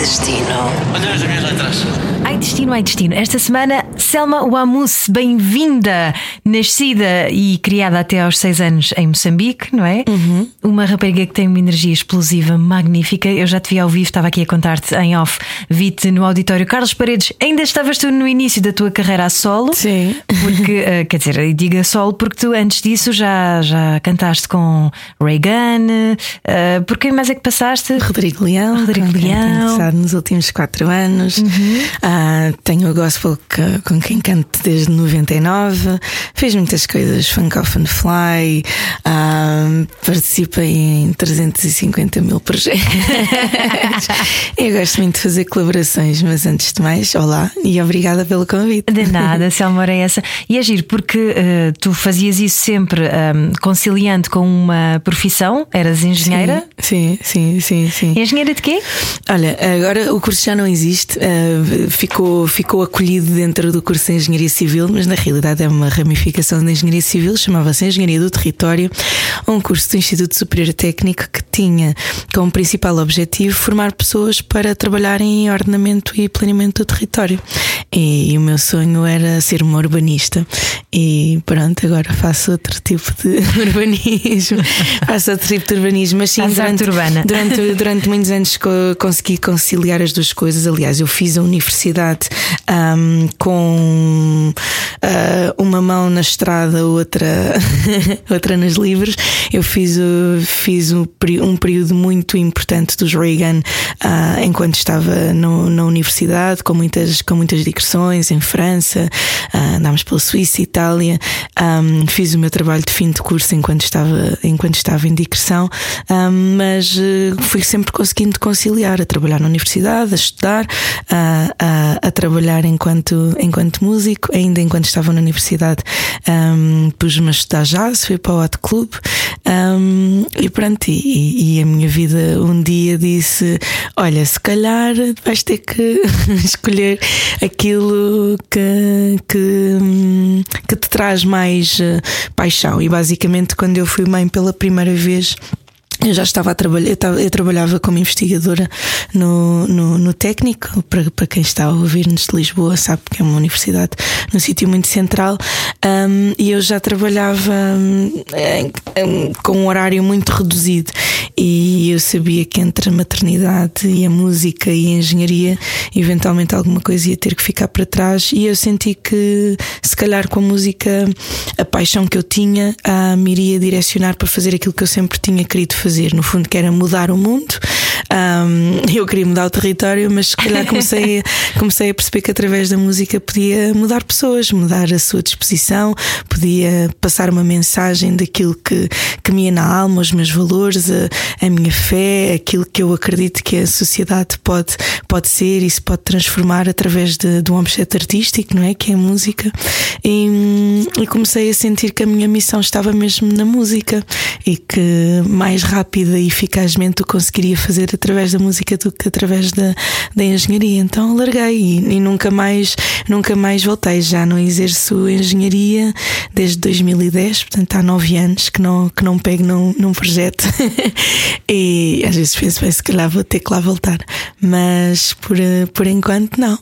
Destino. Olha as minhas letras. Ai destino, ai destino. Esta semana, Selma Wamus, bem-vinda, nascida e criada até aos seis anos em Moçambique, não é? Uma rapariga que tem uma energia explosiva magnífica. Eu já te vi ao vivo, estava aqui a contar-te em off. Vi-te no auditório Carlos Paredes. Ainda estavas tu no início da tua carreira a solo. Sim. Porque, eh, quer dizer, eu digo a solo porque tu antes disso já, já cantaste com Reagan. Uh, por quem mais é que passaste? Rodrigo Leão, Rodrigo Leão. Nos últimos quatro anos. Ah, tenho o gospel que- com quem canto desde 99. Fiz muitas coisas, Funk Off and Fly. Participei em 350 mil projetos. Eu gosto muito de fazer colaborações, mas antes de mais, olá e obrigada pelo convite. De nada, Selma era essa. E é giro, porque eh, tu fazias isso sempre ehm, conciliando com uma profissão, eras engenheira. Sim, sim, sim, sim. Engenheira de quê? Olha, agora o curso já não existe, eh, ficou, ficou acolhido dentro do curso de Engenharia Civil, mas na realidade é uma ramificação da Engenharia Civil, chamava-se Engenharia do Território, um curso do Instituto Superior Técnico que tinha como principal objetivo formar pessoas para trabalharem em ordenamento e planeamento do território. E, o meu sonho era ser uma urbanista. E pronto, agora faço outro tipo de urbanismo. faço outro tipo de urbanismo, mas sim, Fazes urbana. durante, durante muitos anos co- consegui conciliar as duas coisas. Aliás, eu fiz a universidade ahm, com ah, uma mão na estrada, outra, outra nos livros. Eu fiz, fiz um, um período muito importante dos Reagan ah, enquanto estava no- na universidade, com muitas, com muitas digressões em França, ah, andámos pela Suíça, Itália. Ahm, fiz o meu trabalho de fim de curso enquanto estava, enquanto estava em digressão, ahm, mas eh, fui sempre conseguindo conciliar a trabalhar na universidade, a estudar, a, a, a trabalhar enquanto, enquanto músico, ainda enquanto estava na universidade. ahm, Pus-me a estudar jazz, fui para o Hot Club ahm, e pronto. E, e a minha vida um dia disse: Olha, se calhar vais ter que escolher aquilo que, que, que te traz mais eh, paixão. E basicamente, quando eu fui mãe pela primeira vez. Eu já estava a trabalhar, eu, trabalhava como investigadora no, no, no técnico, para, para quem está a ouvir-nos de Lisboa, sabe que é uma universidade num sítio muito central, hum, e eu já trabalhava hum, em- em- com um horário muito reduzido. E eu sabia que entre a maternidade e a música e a engenharia, eventualmente alguma coisa ia ter que ficar para trás. E eu senti que, se calhar, com a música, a paixão que eu tinha ah, me iria direcionar para fazer aquilo que eu sempre tinha querido fazer. No fundo, que era mudar o mundo. Ahm, eu queria mudar o território, mas se calhar comecei, comecei a perceber que através da música podia mudar pessoas, mudar a sua disposição, podia passar uma mensagem daquilo que, que me ia na alma, os meus valores, a, a minha fé, aquilo que eu acredito que a sociedade pode, pode ser e se pode transformar através de, de um objeto artístico, não é? Que é a música. E, e comecei a sentir que a minha missão estava mesmo na música e que mais rápida e eficazmente o conseguiria fazer através da música do que através da, da engenharia. Então larguei e, e nunca mais nunca mais voltei. Já não exerço engenharia desde 2010, portanto há nove anos que não, que não pego num, num projeto. e às vezes penso, bem, se calhar vou ter que lá voltar. Mas por, por enquanto não.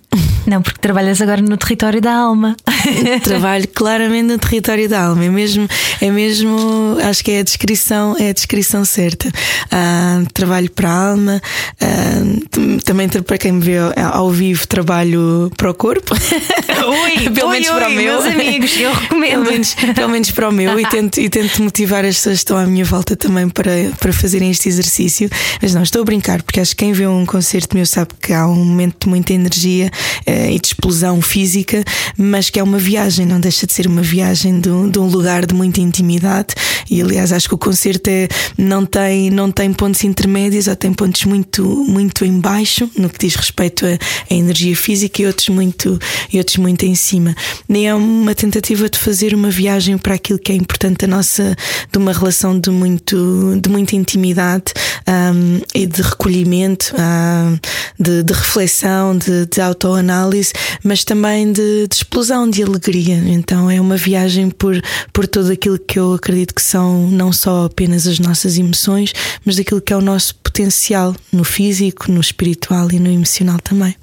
Não, porque trabalhas agora no território da alma. Trabalho claramente no território da alma. É mesmo, é mesmo, acho que é a descrição, é a descrição certa. Ah, trabalho para a alma. T- também para quem me vê ao, vivo, trabalho para o corpo. Ui, pelo ui, menos ui, para o meu. meus amigos, eu recomendo. Pelo menos, pelo menos para o meu, e tento, e tento motivar as pessoas que estão à minha volta também para, para fazerem este exercício. Mas não, estou a brincar, porque acho que quem vê um concerto meu sabe que há um momento de muita energia eh, e de explosão física, mas que é uma viagem, não deixa de ser uma viagem de um, de um lugar de muita intimidade. E aliás, acho que o concerto é, não, tem, não tem pontos intermédios ou tem pontos muito, muito em baixo no que diz respeito a energia física e outros muito, e outros muito em cima. Nem é uma tentativa de fazer uma viagem para aquilo que é importante a nossa, de uma relação de muito, de muita intimidade um, e de recolhimento, um, de, de, reflexão, de, de autoanálise, mas também de, de explosão de alegria. Então é uma viagem por, por tudo aquilo que eu acredito que são não só apenas as nossas emoções, mas daquilo que é o nosso potencial no físico, no espiritual e no emocional também.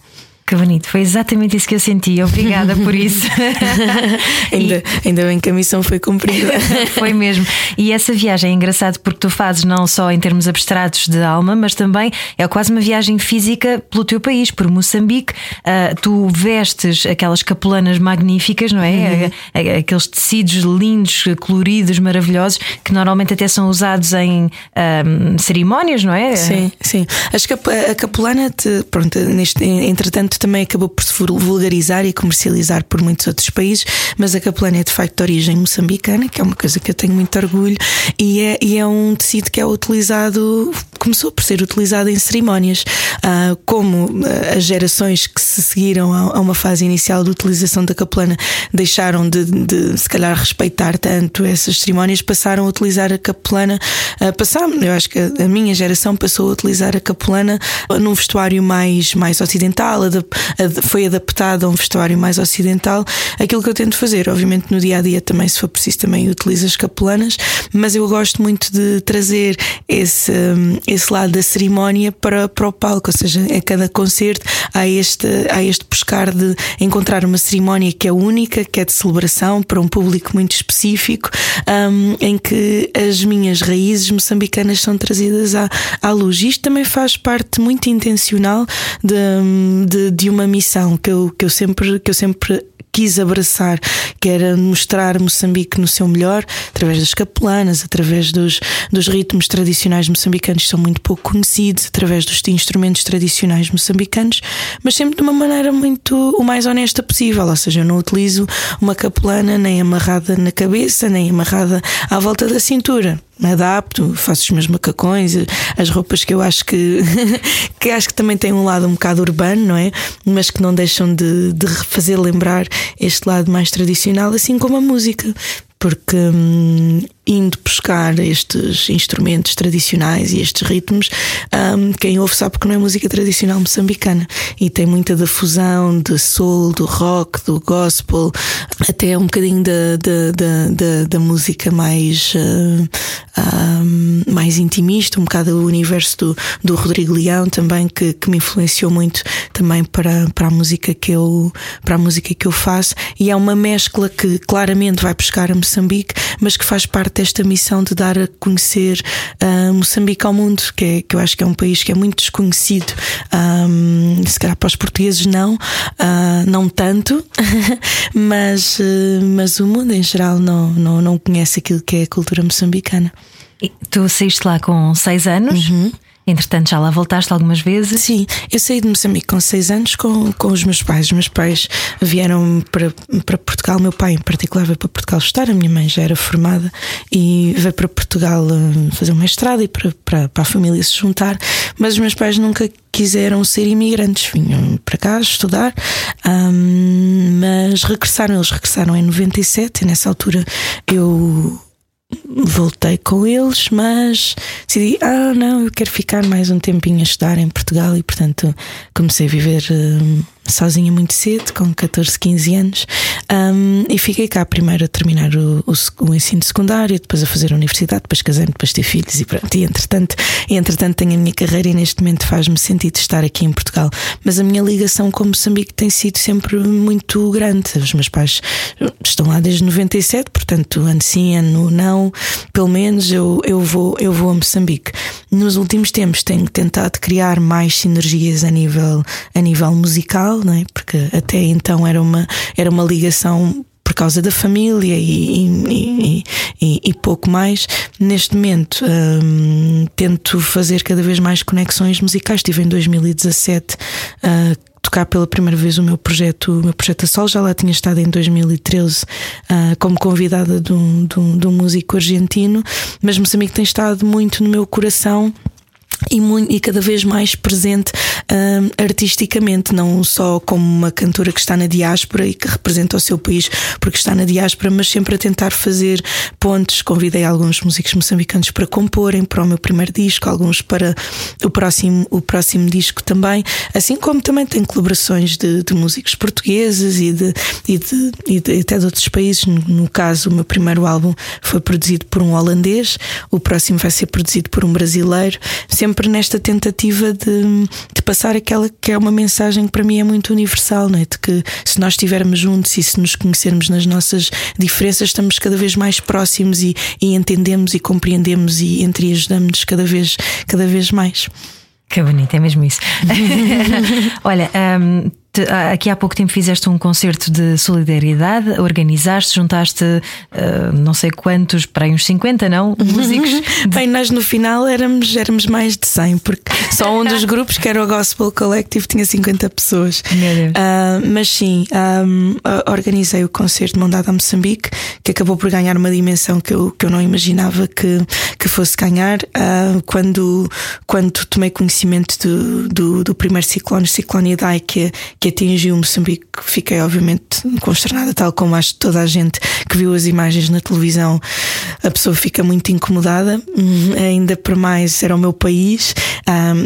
Que bonito, foi exatamente isso que eu senti. Obrigada por isso. ainda, e... ainda bem que a missão foi cumprida. foi mesmo. E essa viagem é engraçado porque tu fazes não só em termos abstratos de alma, mas também é quase uma viagem física pelo teu país, por Moçambique. Uh, tu vestes aquelas capulanas magníficas, não é? Uhum. Aqueles tecidos lindos, coloridos, maravilhosos, que normalmente até são usados em um, cerimónias, não é? Sim, sim. Acho que a capulana, te, pronto, neste, entretanto também acabou por se vulgarizar e comercializar por muitos outros países, mas a capelana é de facto de origem moçambicana, que é uma coisa que eu tenho muito orgulho, e é, e é um tecido que é utilizado, começou por ser utilizado em cerimónias, uh, como ah, as gerações que se seguiram a, a, uma fase inicial de utilização da capelana deixaram de, de, se calhar respeitar tanto essas cerimónias, passaram a utilizar a capelana, uh, passaram, eu acho que a minha geração passou a utilizar a capelana num vestuário mais, mais ocidental, foi adaptado a um vestuário mais ocidental. Aquilo que eu tento fazer, obviamente no dia a dia também, se for preciso, também utilizo as capulanas, mas eu gosto muito de trazer esse, esse lado da cerimónia para, para o palco, ou seja, a cada concerto há este, há este buscar de encontrar uma cerimónia que é única, que é de celebração para um público muito específico, um, em que as minhas raízes moçambicanas são trazidas à, à luz. Isto também faz parte muito intencional de, de, de uma missão que eu, que eu sempre, que eu sempre quis abraçar, que era mostrar Moçambique no seu melhor, através das capelanas, através dos, dos ritmos tradicionais moçambicanos que são muito pouco conhecidos, através dos instrumentos tradicionais moçambicanos, mas sempre de uma maneira muito o mais honesta possível. Ou seja, eu não utilizo uma capelana nem amarrada na cabeça, nem amarrada à volta da cintura me adapto, faço os meus macacões, as roupas que eu acho que que acho que também têm um lado um bocado urbano, não é? Mas que não deixam de, de fazer lembrar este lado mais tradicional, assim como a música porque hum, indo buscar estes instrumentos tradicionais e estes ritmos, hum, quem ouve sabe que não é música tradicional moçambicana e tem muita da fusão de soul, do rock, do gospel, até um bocadinho da, da, da, música mais, uh, um, mais intimista, um bocado o universo do, do Rodrigo Leão também, que, que me influenciou muito também para, para a música que eu para a música que eu faço e é uma mescla que claramente vai buscar a Moçambique, mas que faz parte desta missão de dar a conhecer uh, Moçambique ao mundo, que, é, que eu acho que é um país que é muito desconhecido. Um, se calhar para os portugueses não, uh, não tanto, mas, uh, mas o mundo em geral não, não, não conhece aquilo que é a cultura moçambicana. E tu saíste lá com seis anos. Uhum. Entretanto, já lá voltaste algumas vezes? Sim, eu saí de Moçambique com seis anos com, com os meus pais. Os meus pais vieram para, para Portugal, meu pai em particular veio para Portugal estudar, a minha mãe já era formada e veio para Portugal eh, fazer um mestrado e para, para, para a família se juntar. Mas os meus pais nunca quiseram ser imigrantes, vinham para cá estudar, um, mas regressaram, eles regressaram em 97 e nessa altura eu voltei com eles, mas decidi, ah, não, eu quero ficar mais um tempinho a estudar em Portugal e, portanto, comecei a viver. Uh, sozinha muito cedo, com 14, 15 anos, um, e fiquei cá primeiro a terminar o, o, o, ensino secundário, depois a fazer a universidade, depois casei depois ter filhos e pronto. E entretanto, entretanto tenho a minha carreira e neste momento faz-me sentido estar aqui em Portugal. Mas a minha ligação com Moçambique tem sido sempre muito grande. Os meus pais estão lá desde 97, portanto, ano sim, ano não, pelo menos eu, eu, vou, eu vou a Moçambique. Nos últimos tempos tenho tentado criar mais sinergias a nível, a nível musical não é? Porque até então era uma, era uma ligação por causa da família e, e, e, e pouco mais. Neste momento hum, tento fazer cada vez mais conexões musicais. Estive em 2017 a tocar pela primeira vez o meu projeto, o meu projeto a Sol. Já lá tinha estado em 2013 uh, como convidada de um, de, um, de um músico argentino, mas Moçambique tem estado muito no meu coração e, muito, e, cada vez mais presente um, artisticamente, não só como uma cantora que está na diáspora e que representa o seu país porque está na diáspora, mas sempre a tentar fazer pontes. Convidei alguns músicos moçambicanos para comporem para o meu primeiro disco, alguns para o próximo, o próximo disco também, assim como também tem colaborações de, de músicos portugueses e, de, e, de, e de, até de outros países. No, no caso, o meu primeiro álbum foi produzido por um holandês, o próximo vai ser produzido por um brasileiro. Sempre sempre nesta tentativa de, de, passar aquela que é uma mensagem que para mim é muito universal, não é? de que se nós estivermos juntos e se nos conhecermos nas nossas diferenças, estamos cada vez mais próximos e, e entendemos e compreendemos e entre ajudamos cada vez, cada vez mais. Que bonito, é mesmo isso. Olha, um, aqui há pouco tempo fizeste um concerto de solidariedade, organizaste, juntaste uh, não sei quantos, para aí uns 50, não? Músicos. Bem, nós no final éramos, éramos mais de 100, porque só um dos grupos, que era o Gospel Collective, tinha 50 pessoas. Uh, mas sim, um, organizei o concerto de Mondada a Moçambique, que acabou por ganhar uma dimensão que eu, que eu não imaginava que, que fosse ganhar. Uh, quando, quando tomei conhecimento do, do, do primeiro ciclone, ciclone Idai, que, que que atingiu Moçambique, fiquei obviamente consternada, tal como acho toda a gente que viu as imagens na televisão, a pessoa fica muito incomodada, hum, ainda por mais era o meu país.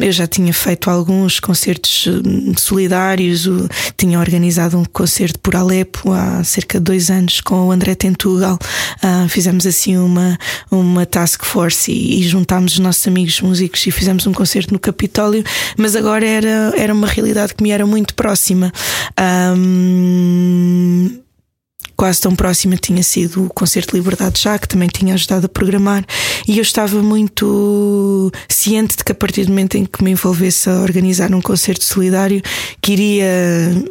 eu já tinha feito alguns concertos hum, solidários, tinha organizado um concerto por Alepo há cerca de dois anos com o André Tentugal. fizemos assim uma, uma task force e, e juntámos os nossos amigos músicos e fizemos um concerto no Capitólio, mas agora era, era uma realidade que me era muito próxima próxima. Um, quase tão próxima tinha sido o Concerto de Liberdade já, que também tinha ajudado a programar, e eu estava muito ciente de que a partir do momento em que me envolvesse a organizar um concerto solidário, que iria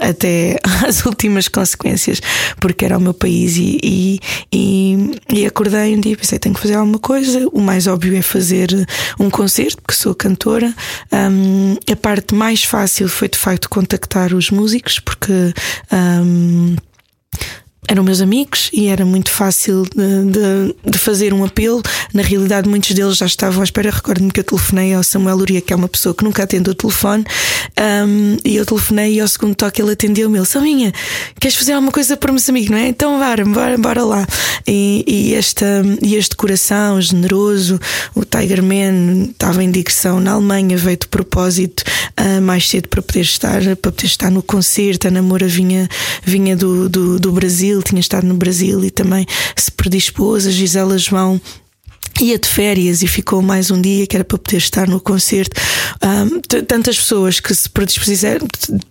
até às últimas consequências, porque era o meu país, e, e, e, e acordei um dia e pensei: tenho que fazer alguma coisa. O mais óbvio é fazer um concerto, porque sou cantora. Um, a parte mais fácil foi de facto contactar os músicos, porque. Um, eram meus amigos e era muito fácil de, de, de, fazer um apelo. Na realidade, muitos deles já estavam à espera. Recordo-me que eu telefonei ao Samuel Luria, que é uma pessoa que nunca atende o telefone, um, e eu telefonei e ao segundo toque ele atendeu-me. Ele, Saminha, queres fazer alguma coisa para o meu amigo, não é? Então bora, bora, bora lá. E, e, esta, e este coração generoso, o Tiger Man, estava em digressão na Alemanha, veio de propósito uh, mais cedo para poder estar, para poder estar no concerto. A namora vinha, vinha do, do, do Brasil Brasil, tinha estado no Brasil e também se predispôs. A Gisela João ia de férias e ficou mais um dia que era para poder estar no concerto. Um, tantas pessoas que se predispuseram,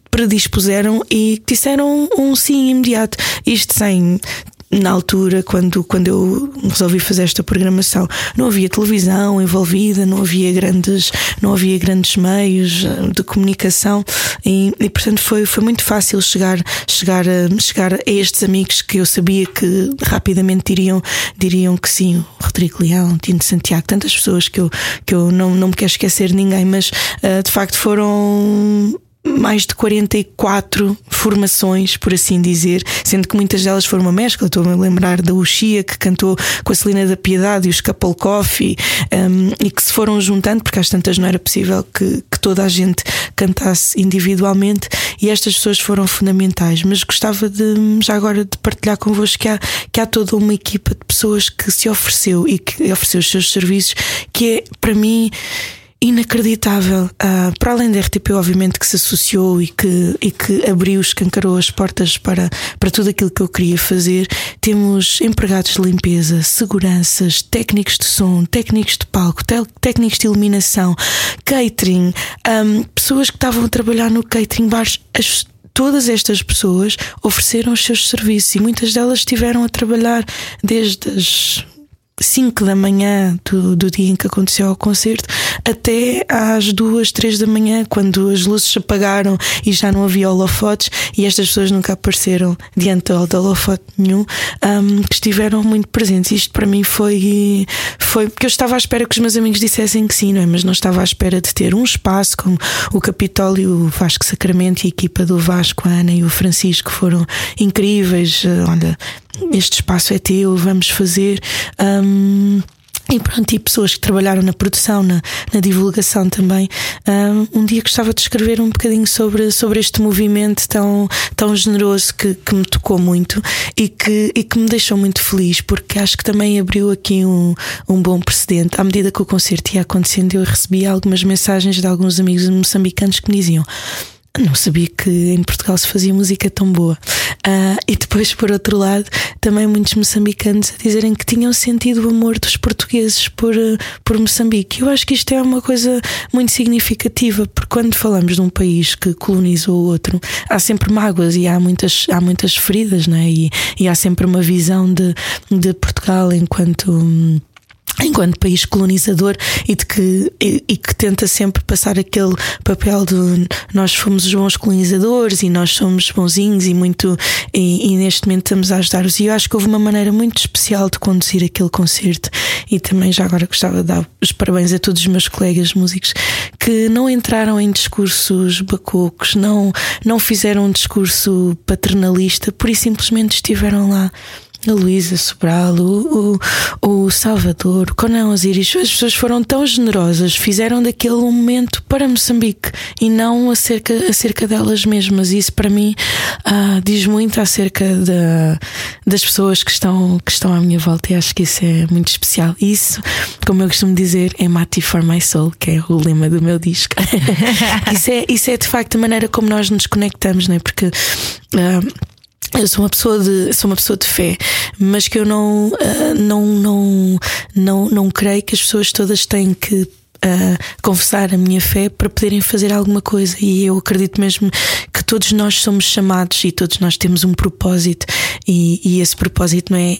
predispuseram e disseram um sim imediato. Isto sem na altura, quando, quando eu resolvi fazer esta programação, não havia televisão envolvida, não havia grandes, não havia grandes meios eh, de comunicação. E, e portanto foi, foi muito fácil chegar, chegar, a, chegar a estes amigos que eu sabia que rapidamente diriam, diriam que sim, Rodrigo Leão, Tino Santiago, tantas pessoas que eu, que eu não, não me quero esquecer de ninguém, mas uh, de facto foram mais de 44 formações, por assim dizer, sendo que muitas delas foram uma mescla. Estou-me a lembrar da Uxia, que cantou com a Celina da Piedade e os Coffee, um, e que se foram juntando, porque às tantas não era possível que, que toda a gente cantasse individualmente, e estas pessoas foram fundamentais. Mas gostava de, já agora, de partilhar convosco que há, que há toda uma equipa de pessoas que se ofereceu e que ofereceu os seus serviços, que é, para mim, inacreditável. Uh, para além da RTP, obviamente, que se associou e que, e que abriu, escancarou as portas para, para tudo aquilo que eu queria fazer, temos empregados de limpeza, seguranças, técnicos de som, técnicos de palco, técnicos de iluminação, catering, um, pessoas que estavam a trabalhar no catering bars. As, todas estas pessoas ofereceram os seus serviços e muitas delas estiveram a trabalhar desde as 5 da manhã do, do, dia em que aconteceu o concerto até às 2, 3 da manhã, quando as luzes se apagaram e já não havia holofotes e estas pessoas nunca apareceram diante de holofote nenhum, um, que estiveram muito presentes. Isto para mim foi, foi porque eu estava à espera que os meus amigos dissessem que sim, não é? Mas não estava à espera de ter um espaço como o Capitólio, o Vasco Sacramento e a equipa do Vasco, a Ana e o Francisco foram incríveis. Olha, este espaço é teu, vamos fazer. Um, e pronto, e pessoas que trabalharam na produção, na, na divulgação também. Um, dia gostava de escrever um bocadinho sobre, sobre este movimento tão, tão generoso que, que me tocou muito e que, e que me deixou muito feliz, porque acho que também abriu aqui um, um bom precedente. À medida que o concerto ia acontecendo, eu recebi algumas mensagens de alguns amigos moçambicanos que me diziam não sabia que em Portugal se fazia música tão boa. Uh, e depois, por outro lado, também muitos moçambicanos a dizerem que tinham sentido o amor dos portugueses por, uh, por Moçambique. Eu acho que isto é uma coisa muito significativa, porque quando falamos de um país que colonizou o outro, há sempre mágoas e há muitas, há muitas feridas, né? e, e há sempre uma visão de, de Portugal enquanto. Hum, enquanto país colonizador e de que e, e, que tenta sempre passar aquele papel de nós fomos os bons colonizadores e nós somos bonzinhos e muito e, e neste momento estamos a ajudar-os. E eu acho que houve uma maneira muito especial de conduzir aquele concerto. E também já agora gostava de dar os parabéns a todos os meus colegas músicos que não entraram em discursos bacocos não não fizeram um discurso paternalista por isso simplesmente estiveram lá a Luísa Sobral, o, o, o Salvador, o Conan Osiris, as pessoas foram tão generosas, fizeram daquele um momento para Moçambique e não acerca, acerca delas mesmas. Isso para mim ah, diz muito acerca da, das pessoas que estão, que estão à minha volta e acho que isso é muito especial. Isso, como eu costumo dizer, é Mati for My Soul, que é o lema do meu disco. isso, é, isso é de facto a maneira como nós nos conectamos, não é? Porque. Uh, eu sou uma pessoa de sou uma pessoa de fé, mas que eu não uh, não não não não creio que as pessoas todas têm que uh, confessar a minha fé para poderem fazer alguma coisa. E eu acredito mesmo que todos nós somos chamados e todos nós temos um propósito. E, e esse propósito não é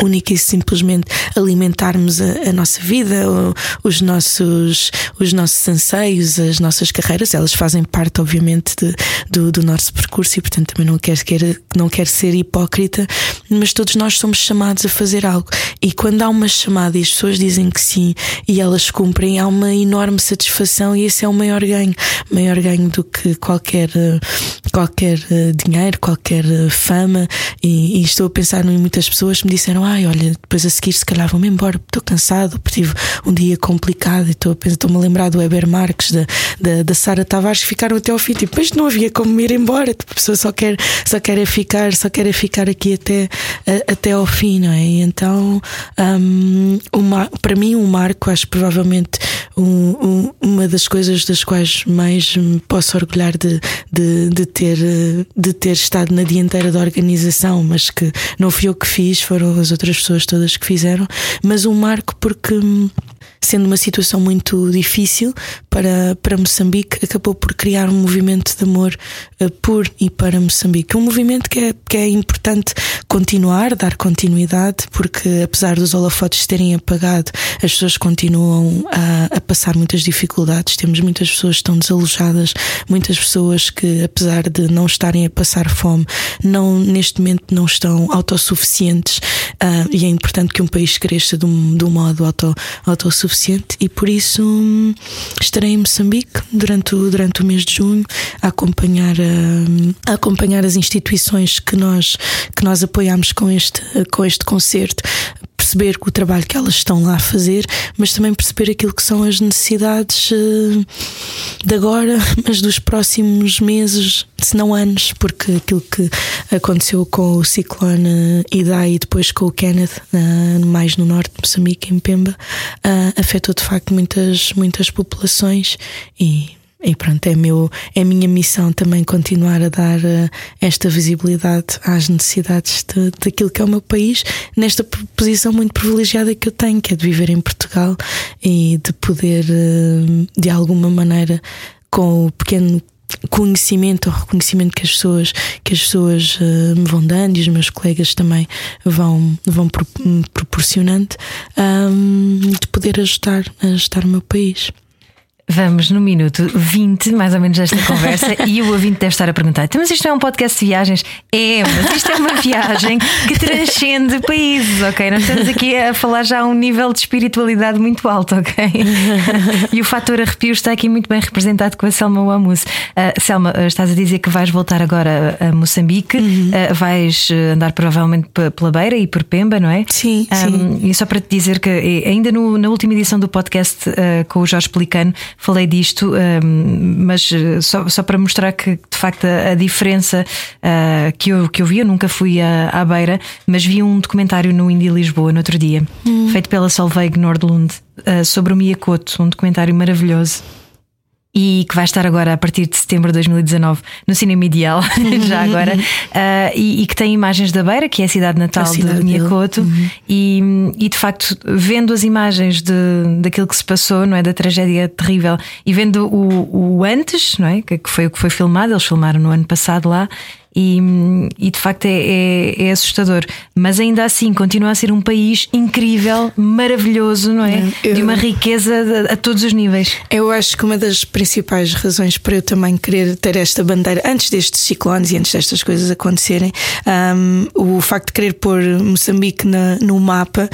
única e simplesmente alimentarmos a, a nossa vida, os nossos, os nossos anseios, as nossas carreiras, elas fazem parte, obviamente, de, do, do nosso percurso e, portanto, também não quero, quero, não quero ser hipócrita, mas todos nós somos chamados a fazer algo. E quando há uma chamada e as pessoas dizem que sim e elas cumprem, há uma enorme satisfação e esse é o maior ganho maior ganho do que qualquer, qualquer eh, dinheiro, qualquer eh, fama. E, e estou a pensar em muitas pessoas que me disseram: ai, olha, depois a seguir se calhar vou-me embora, estou cansado, tive um dia complicado e estou-me a lembrar do Weber Marques, da, da, da Sara Tavares, ficaram até ao fim, tipo, depois não havia como ir embora, tipo, a pessoa só quer, só quer é ficar, só quer é ficar aqui até, a, até ao fim, não é? E então, um, uma, para mim, um marco, acho provavelmente um, um, uma das coisas das quais mais me posso orgulhar de, de, de, ter, de ter estado na dianteira da organização, mas que não fui eu que fiz, foram as outras pessoas todas que fizeram, mas um marco porque sendo uma situação muito difícil para, para Moçambique, acabou por criar um movimento de amor uh, por e para Moçambique. Um movimento que é, que é importante continuar, dar continuidade, porque apesar dos holofotes terem apagado, as pessoas continuam a, a passar muitas dificuldades. Temos muitas pessoas que estão desalojadas, muitas pessoas que, apesar de não estarem a passar fome, não, neste momento não estão autossuficientes. Uh, e é importante que um país cresça de um, de um modo auto, autossuficiente suficiente e por isso hum, estarei em Moçambique durante o, durante o mês de junho a acompanhar, hum, a acompanhar as instituições que nós, que nós apoiamos com este, com este concerto perceber o trabalho que elas estão lá a fazer, mas também perceber aquilo que são as necessidades uh, de agora, mas dos próximos meses, se não anos, porque aquilo que aconteceu com o ciclone Idai e depois com o Kenneth, mais no norte de Moçambique, em Pemba, uh, afetou de facto muitas, muitas populações e e pronto, é, meu, é a minha missão também continuar a dar uh, esta visibilidade às necessidades de, daquilo que é o meu país, nesta posição muito privilegiada que eu tenho, que é de viver em Portugal e de poder, uh, de alguma maneira, com o pequeno conhecimento ou reconhecimento que as pessoas que as pessoas uh, me vão dando e os meus colegas também vão vão pro, proporcionando um, de poder ajudar ajudar o meu país Vamos no minuto 20, mais ou menos, desta conversa, e o ouvinte deve estar a perguntar: então, mas isto não é um podcast de viagens? É, mas isto é uma viagem que transcende países, ok? Nós estamos aqui a falar já a um nível de espiritualidade muito alto, ok? e o fator arrepio está aqui muito bem representado com a Selma Wamus. Uh, Selma, uh, estás a dizer que vais voltar agora a Moçambique, uhum. uh, vais andar provavelmente pela Beira e por Pemba, não é? Sim, um, sim. E só para te dizer que ainda no, na última edição do podcast com o Jorge Pelicano falei disto, mas só, só para mostrar que de facto a, diferença que, eu, que eu vi, eu nunca fui à, à Beira, mas vi um documentário no Indie Lisboa no outro dia, hum. feito pela Solveig Nordlund, sobre o Miyakoto, um documentário maravilhoso e que vai estar agora a partir de setembro de 2019 no Cinema Ideal, já agora, uh, e, e, que tem imagens da Beira, que é a cidade natal a cidade de Miyakoto, uhum. e, e de facto, vendo as imagens de, daquilo que se passou, não é? Da tragédia terrível, e vendo o, o antes, não é? Que foi o que foi filmado, eles filmaram no ano passado lá. E, e de facto é, é, é, assustador. Mas ainda assim continua a ser um país incrível, maravilhoso, não é? Eu, de uma riqueza a, a, todos os níveis. Eu acho que uma das principais razões para eu também querer ter esta bandeira, antes destes ciclones e antes destas coisas acontecerem, um, o facto de querer pôr Moçambique na, no mapa,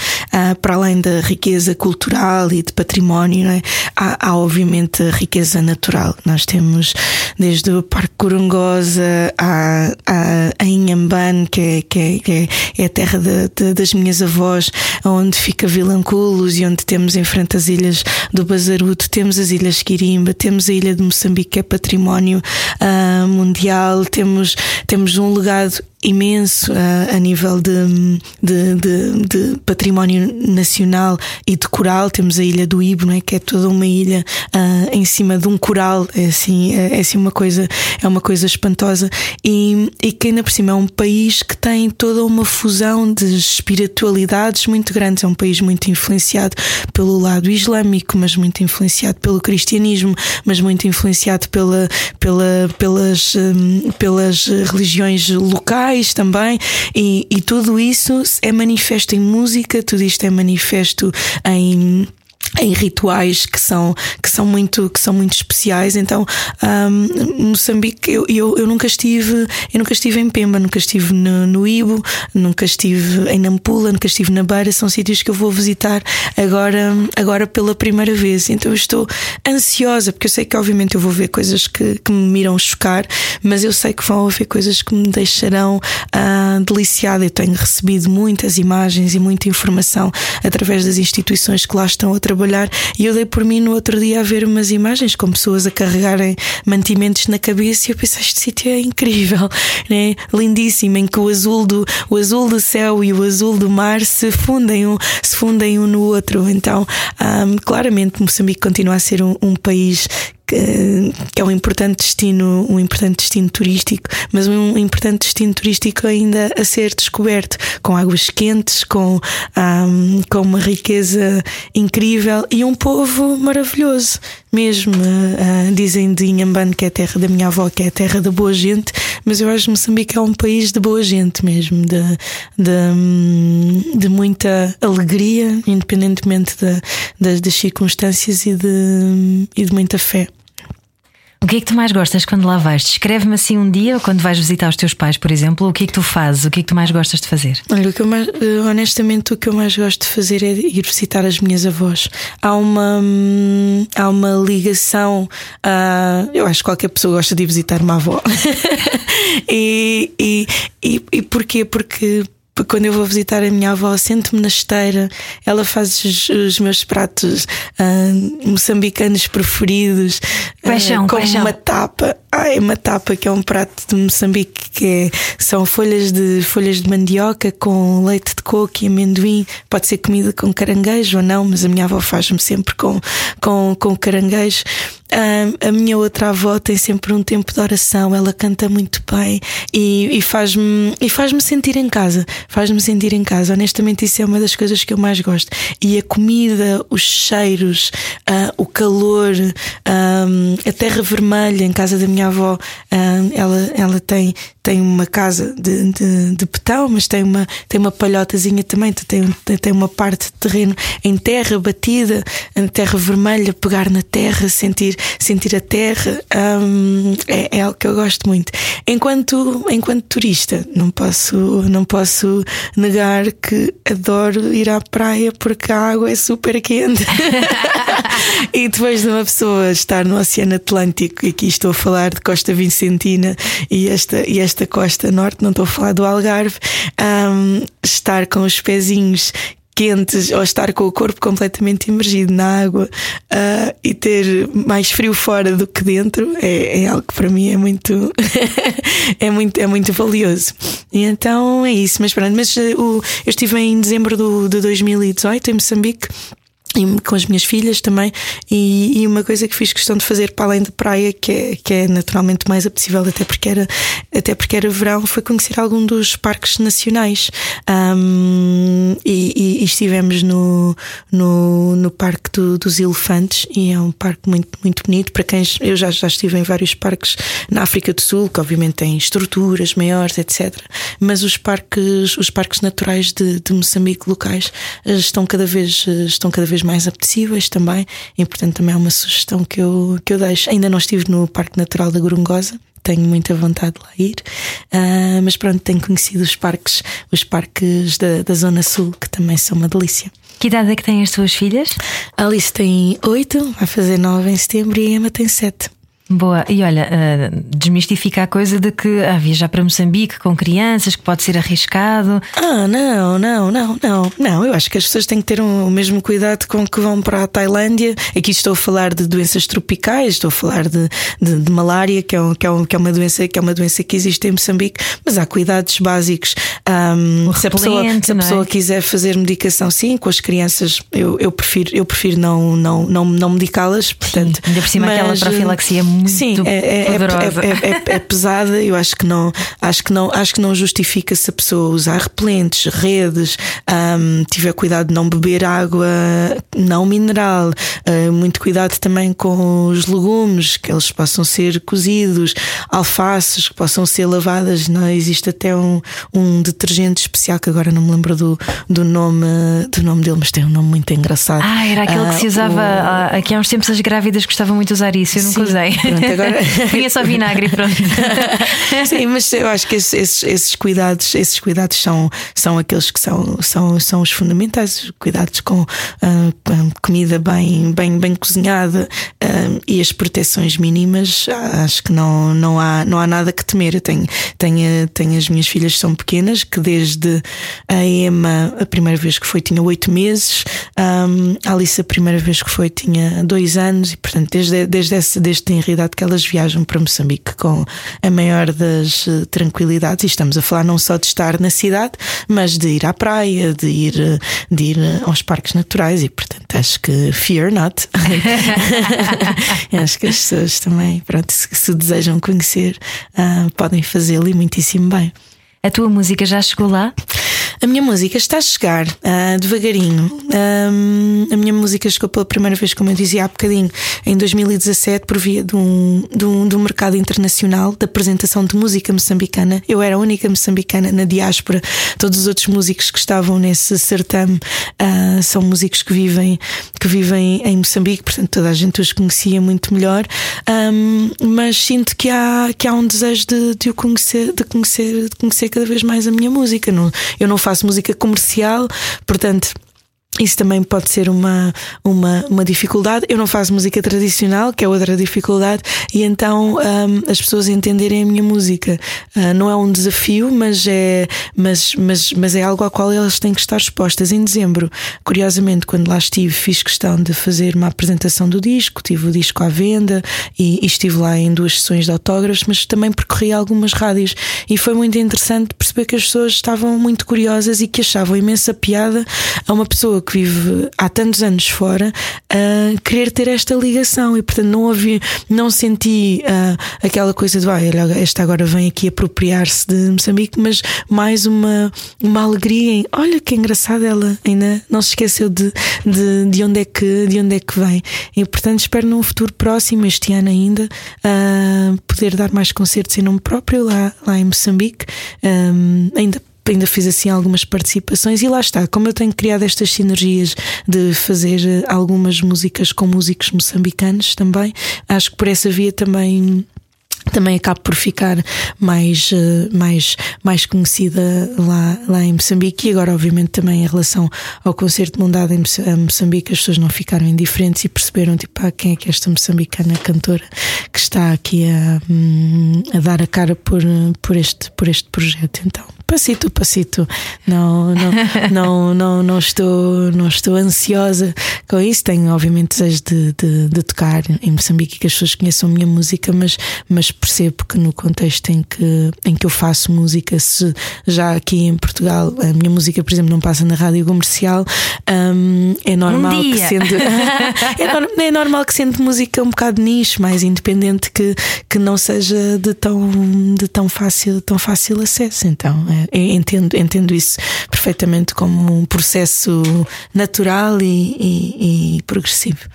para além da riqueza cultural e de património, é? há, há obviamente a riqueza natural. Nós temos desde o Parque Corongosa à a, a Inhamban, que é, que é, que é, é a terra de, de, das minhas avós, onde fica Vilanculos e onde temos em frente as ilhas do Bazaruto, temos as ilhas Quirimba, temos a ilha de Moçambique, que é património uh, mundial, temos, temos um legado imenso uh, a nível de, de, de, de, património nacional e de coral. Temos a Ilha do Ibo, não é? que é toda uma ilha uh, em cima de um coral. É assim, é, é, assim uma coisa, é uma coisa espantosa. E, e que ainda por cima é um país que tem toda uma fusão de espiritualidades muito grandes. É um país muito influenciado pelo lado islâmico, mas muito influenciado pelo cristianismo, mas muito influenciado pela, pela, pelas, um, pelas religiões locais também, e, e tudo isso é manifesto em música, tudo isto é manifesto em em rituais que são, que são, muito, que são muito especiais. Então, um, Moçambique, eu, eu, eu, nunca estive, eu nunca estive em Pemba, nunca estive no, no Ibo, nunca estive em Nampula, nunca estive na Beira. São sítios que eu vou visitar agora, agora pela primeira vez. Então, eu estou ansiosa, porque eu sei que, obviamente, eu vou ver coisas que, que me irão chocar, mas eu sei que vão haver coisas que me deixarão uh, deliciada. Eu tenho recebido muitas imagens e muita informação através das instituições que lá estão a trabalhar e eu dei por mim no outro dia a ver umas imagens com pessoas a carregarem mantimentos na cabeça e eu pensei, este sítio é incrível, né? lindíssimo, em que o azul do, o azul do céu e o azul do mar se fundem um, se fundem um no outro. Então, um, claramente, Moçambique continua a ser um, um país que, é um importante destino, um importante destino turístico, mas um importante destino turístico ainda a ser descoberto, com águas quentes, com, um, com uma riqueza incrível e um povo maravilhoso. Mesmo uh, dizem de Inhambane que é a terra da minha avó, que é a terra da boa gente, mas eu acho que Moçambique é um país de boa gente mesmo, de, de, de muita alegria, independentemente de, das, das circunstâncias e de, e de muita fé. O que é que tu mais gostas quando lá vais? Descreve-me assim um dia quando vais visitar os teus pais, por exemplo, o que é que tu fazes? O que é que tu mais gostas de fazer? Olha, o que eu mais, eh, honestamente, o que eu mais gosto de fazer é ir visitar as minhas avós. Há uma, hum, há uma ligação. Uh, eu acho que qualquer pessoa gosta de ir visitar uma avó. e, e, e, e porquê? Porque quando eu vou visitar a minha avó, sento-me na esteira, ela faz os, os meus pratos uh, moçambicanos preferidos, paixão, uh, com paixão. uma tapa. Ai, uma tapa que é um prato de Moçambique que é, são folhas de folhas de mandioca com leite de coco e amendoim. Pode ser comida com caranguejo ou não, mas a minha avó faz-me sempre com, com, com caranguejo. A, minha outra avó tem sempre um tempo de oração, ela canta muito bem e, faz-me e faz-me sentir em casa. Faz-me sentir em casa. Honestamente, isso é uma das coisas que eu mais gosto. E a comida, os cheiros, uh, o calor, um, a terra vermelha em casa da minha avó, um, ela, ela tem, tem uma casa de, de, de betão, mas tem uma, tem uma palhotazinha também, tem, tem uma parte de terreno em terra batida, em terra vermelha, pegar na terra, sentir, sentir a terra, um, é, é algo que eu gosto muito. Enquanto, enquanto turista, não posso, não posso negar que adoro ir à praia porque a água é super quente. e depois de uma pessoa estar no Oceano Atlântico, e aqui estou a falar de Costa Vicentina e esta, e esta costa norte, não estou a falar do Algarve, um, estar com os pezinhos quentes ou estar com o corpo completamente imergido na água uh, e ter mais frio fora do que dentro é, é algo que para mim é muito é muito é muito valioso. E então é isso mas pronto mas uh, eu estive em dezembro do, de 2018 em Moçambique e com as minhas filhas também. E, e, uma coisa que fiz questão de fazer para além de praia, que é, que é naturalmente mais apetecível, até porque, era, até porque era verão, foi conhecer algum dos parques nacionais. Um, e, e, estivemos no, no, no Parque do, dos Elefantes, e é um parque muito, muito bonito. Para quem eu já, já estive em vários parques na África do Sul, que obviamente têm estruturas maiores, etc. Mas os parques, os parques naturais de, de Moçambique locais eh, estão cada vez, eh, estão cada vez mais apetecíveis também, e portanto também é uma sugestão que eu, que eu deixo. Ainda não estive no Parque Natural da Gorongosa, tenho muita vontade de lá ir, uh, mas pronto, tenho conhecido os parques, os parques da, da Zona Sul, que também são uma delícia. Que idade é que têm as suas filhas? A Alice tem oito, vai fazer nove em setembro e a Emma tem sete. Boa, e olha, uh, desmistifica a coisa de que ah, viajar para Moçambique com crianças, que pode ser arriscado. Ah, não, não, não, não, não. Eu acho que as pessoas têm que ter um, o mesmo cuidado com que vão para a Tailândia. Aqui estou a falar de doenças tropicais, estou a falar de, de, de malária, que é, um, que, é um, que é uma doença que é uma doença que existe em Moçambique, mas há cuidados básicos. Um, se a pessoa, se a pessoa é? quiser fazer medicação, sim, com as crianças, eu, eu prefiro, eu prefiro não, não, não, não medicá-las. Portanto, sim, ainda por cima mas, aquela profilaxia muito Sim, é, é, é poderosa. É, é, pesada. Eu acho que não, acho que não, acho que não justifica se a pessoa usar repelentes, redes, um, tiver cuidado de não beber água não mineral, uh, muito cuidado também com os legumes, que eles possam ser cozidos, alfaces que possam ser lavadas. Não existe até um, um detergente especial que agora não me lembro do, do nome do nome dele, mas tem um nome muito engraçado. Ah, era aquele uh, que se ah, usava o... aqui há uns tempos as grávidas gostavam muito de usar isso. Eu nunca Sim, usei. Pronto, agora. Só vinagre pronto. Sim, mas eu acho que esses, esses, cuidados, esses cuidados são, são aqueles que são, são, são os fundamentais. Cuidados com uh, comida bem, bem, bem cozinhada uh, e as proteções mínimas. Acho que não, não, há, não há nada que temer. Eu tenho, tenho, tenho as minhas filhas são pequenas, que desde a Emma, a primeira vez que foi, tinha oito meses. Um, a Alice, a primeira vez que foi, tinha dois anos. E, portanto, desde, desde, essa, desde a realidade que elas viajam para Moçambique com a maior das eh, tranquilidades. E estamos a falar não só de estar na cidade, mas de ir à praia, de ir, eh, de ir eh, aos parques naturais. E portanto, acho que fear not. acho que as pessoas também, pronto, se, se desejam conhecer, uh, podem fazê-lo e muitíssimo bem. A tua música já chegou lá? A minha música está a chegar uh, devagarinho. Um, a minha música chegou pela primeira vez, como eu dizia há bocadinho, em 2017, por via de um, de um, de um mercado internacional de apresentação de música moçambicana. Eu era a única moçambicana na diáspora. Todos os outros músicos que estavam nesse certame uh, são músicos que vivem, que vivem em Moçambique, portanto toda a gente os conhecia muito melhor. Um, mas sinto que há, que há um desejo de, de conhecer, de conhecer, de conhecer cada vez mais a minha música. Não, eu não faço música comercial, portanto isso também pode ser uma, uma, uma dificuldade. Eu não faço música tradicional, que é outra dificuldade, e então um, as pessoas entenderem a minha música uh, não é um desafio, mas é, mas, mas, mas é algo ao qual elas têm que estar expostas. Em dezembro, curiosamente, quando lá estive, fiz questão de fazer uma apresentação do disco, tive o disco à venda e, e estive lá em duas sessões de autógrafos, mas também percorri algumas rádios e foi muito interessante perceber que as pessoas estavam muito curiosas e que achavam imensa piada a uma pessoa que vive há tantos anos fora a querer ter esta ligação e portanto não havia, não senti uh, aquela coisa de ah, esta agora vem aqui apropriar-se de Moçambique, mas mais uma, uma alegria em olha que engraçado ela ainda não se esqueceu de, de, de, onde, é que, de onde é que vem. E portanto espero num futuro próximo, este ano ainda, uh, poder dar mais concertos em nome próprio lá, lá em Moçambique. Um, ainda ainda fiz assim algumas participações e lá está, como eu tenho criado estas sinergias de fazer eh, algumas músicas com músicos moçambicanos também, acho que por essa via também também acabo por ficar mais, eh, mais, mais conhecida lá, lá em Moçambique e agora, obviamente, também em relação ao concerto mandado em Moçambique, as pessoas não ficaram indiferentes e perceberam tipo, ah, quem é que é esta moçambicana cantora que está aqui a, hum, a dar a cara por, por, este, por este projeto. Então, passito, passito. Não, não, não, não, não, estou, não estou ansiosa com isso. Tenho, obviamente, desejo de, de, de tocar em Moçambique e que as pessoas conheçam a minha música, mas, mas percebo que no contexto em que, em que eu faço música, se já aqui em Portugal a minha música, por exemplo, não passa na rádio comercial, um, é normal um que sendo é, é, normal que sendo música um bocado nicho, mais independente, que, que não seja de tão, de tão fácil, tão fácil acesso. Então, é, entendo, entendo isso perfeitamente como um processo natural e, e, e progressivo.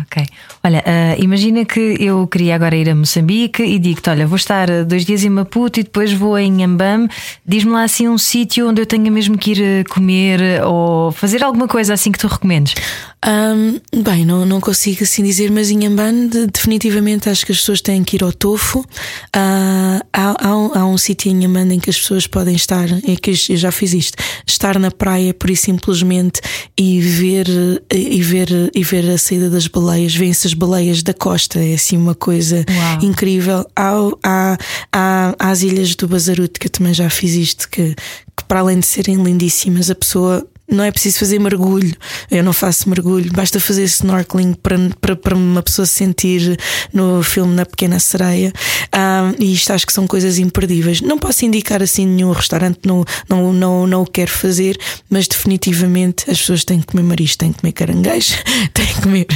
Ok. Olha, uh, imagina que eu queria agora ir a Moçambique e digo-te: olha, vou estar dois dias em Maputo e depois vou em Ambam. Diz-me lá assim um sítio onde eu tenha mesmo que ir eh, comer ou fazer alguma coisa assim que tu recomendes. Um, bem, não, não consigo assim dizer, mas em Amban definitivamente acho que as pessoas têm que ir ao Tofo. Uh, há, há, um, há um sítio em Amban em que as pessoas podem estar, é que eu já fiz isto, estar na praia por simplesmente e ver, e ver, e ver a saída das baleias, vêem-se as baleias da costa, é assim uma coisa Uau. incrível. Há, há, há, há as ilhas do Bazarute, que eu também já fiz isto, que, que para além de serem lindíssimas, a pessoa não é preciso fazer mergulho. Eu não faço mergulho, basta fazer snorkeling para, para, para uma pessoa se sentir no filme Na Pequena Sereia. Um, e isto acho que são coisas imperdíveis. Não posso indicar assim nenhum restaurante, não, não, não, não o quero fazer, mas definitivamente as pessoas têm que comer marisco, têm que comer caranguejo, têm que comer,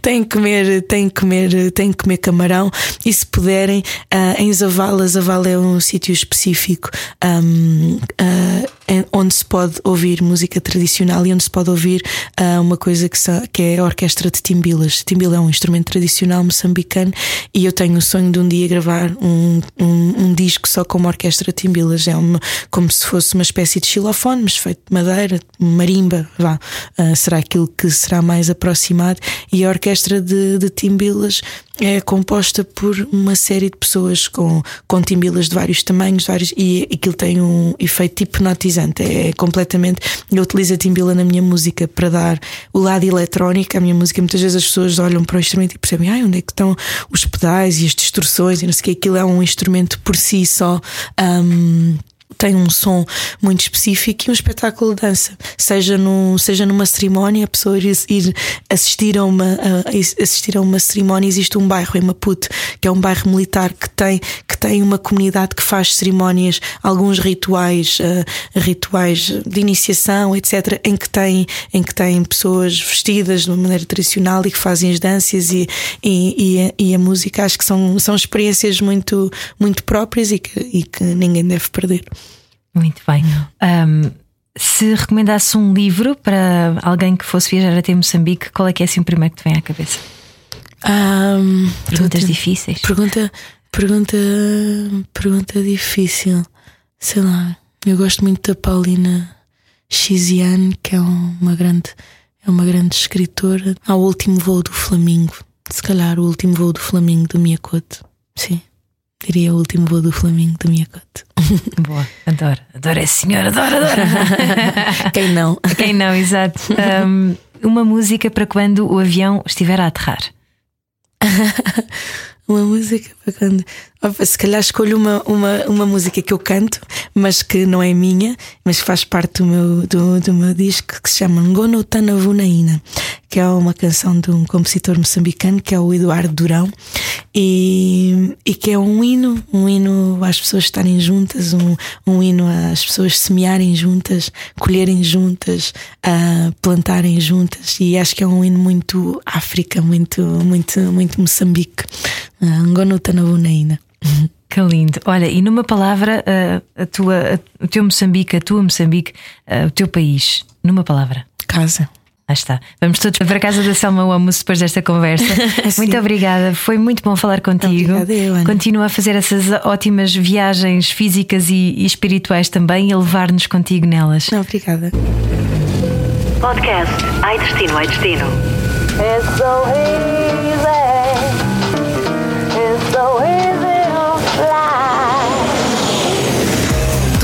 têm que comer, têm que comer, têm que comer camarão. E se puderem, uh, em Zavala, Zavala é um sítio específico um, uh, onde se pode ouvir música tradicional tradicional e onde se pode ouvir uh, uma coisa que, que, é a orquestra de timbilas. Timbila é um instrumento tradicional moçambicano e eu tenho o sonho de um dia gravar um, um, um disco só com uma orquestra de timbilas. É uma, como se fosse uma espécie de xilofone, mas feito de madeira, marimba, vá. Uh, será aquilo que será mais aproximado. E a orquestra de, de timbilas é composta por uma série de pessoas com, com de vários tamanhos, vários, e aquilo tem um efeito hipnotizante. É completamente. Eu utilizo a timbila na minha música para dar o lado eletrónico à minha música. Muitas vezes as pessoas olham para o instrumento e percebem, ai, onde é que estão os pedais e as distorções e não sei o que. Aquilo é um instrumento por si só. Um, tem um som muito específico e um espetáculo de dança, seja, no, seja numa cerimónia, a pessoa ir, ir assistir, a uma, a, assistir a uma cerimónia. Existe um bairro em Maputo, que é um bairro militar que tem, que tem uma comunidade que faz cerimónias, alguns rituais, uh, rituais de iniciação, etc., em que, tem, em que tem pessoas vestidas de uma maneira tradicional e que fazem as danças e, e, e, a, e a música. Acho que são, são experiências muito, muito próprias e que, e que ninguém deve perder. Muito bem. Um, se recomendasse um livro para alguém que fosse viajar até Moçambique, qual é que é assim o primeiro que te vem à cabeça? Um, Perguntas difíceis. Pergunta, pergunta, pergunta difícil. Sei lá. Eu gosto muito da Paulina Xizian, que é uma grande, é uma grande escritora. Ao último voo do Flamingo. Se calhar o último voo do Flamingo do Miyakoto. Sim. Diria o último voo do Flamengo do Miyakote. Boa, adoro, adoro esse senhor, adoro, adoro. Quem não? Quem não, exato. Um, uma música para quando o avião estiver a aterrar. uma música para quando. Se calhar escolho uma, uma, uma música que eu canto, mas que não é minha, mas que faz parte do meu, do, do meu disco, que se chama Ngono Tanavunaina, que é uma canção de um compositor moçambicano que é o Eduardo Durão e, e que é um hino, um hino às pessoas estarem juntas, um, um hino às pessoas semearem juntas, colherem juntas, uh, plantarem juntas e acho que é um hino muito África, muito, muito, muito Moçambique. Uh, Angonuta na Bunaína. Que lindo. Olha, e numa palavra, a, a tua, a, o teu Moçambique, a tua Moçambique, a, o teu país, numa palavra. Casa. Ah, está. Vamos todos para a casa da Selma Almoço depois desta conversa. muito obrigada. Foi muito bom falar contigo. Obrigada, eu, Ana. Continua a fazer essas ótimas viagens físicas e, e espirituais também e a levar-nos contigo nelas. Obrigada. Podcast Ai Destino, Ai Destino. It's so easy. It's so easy to fly.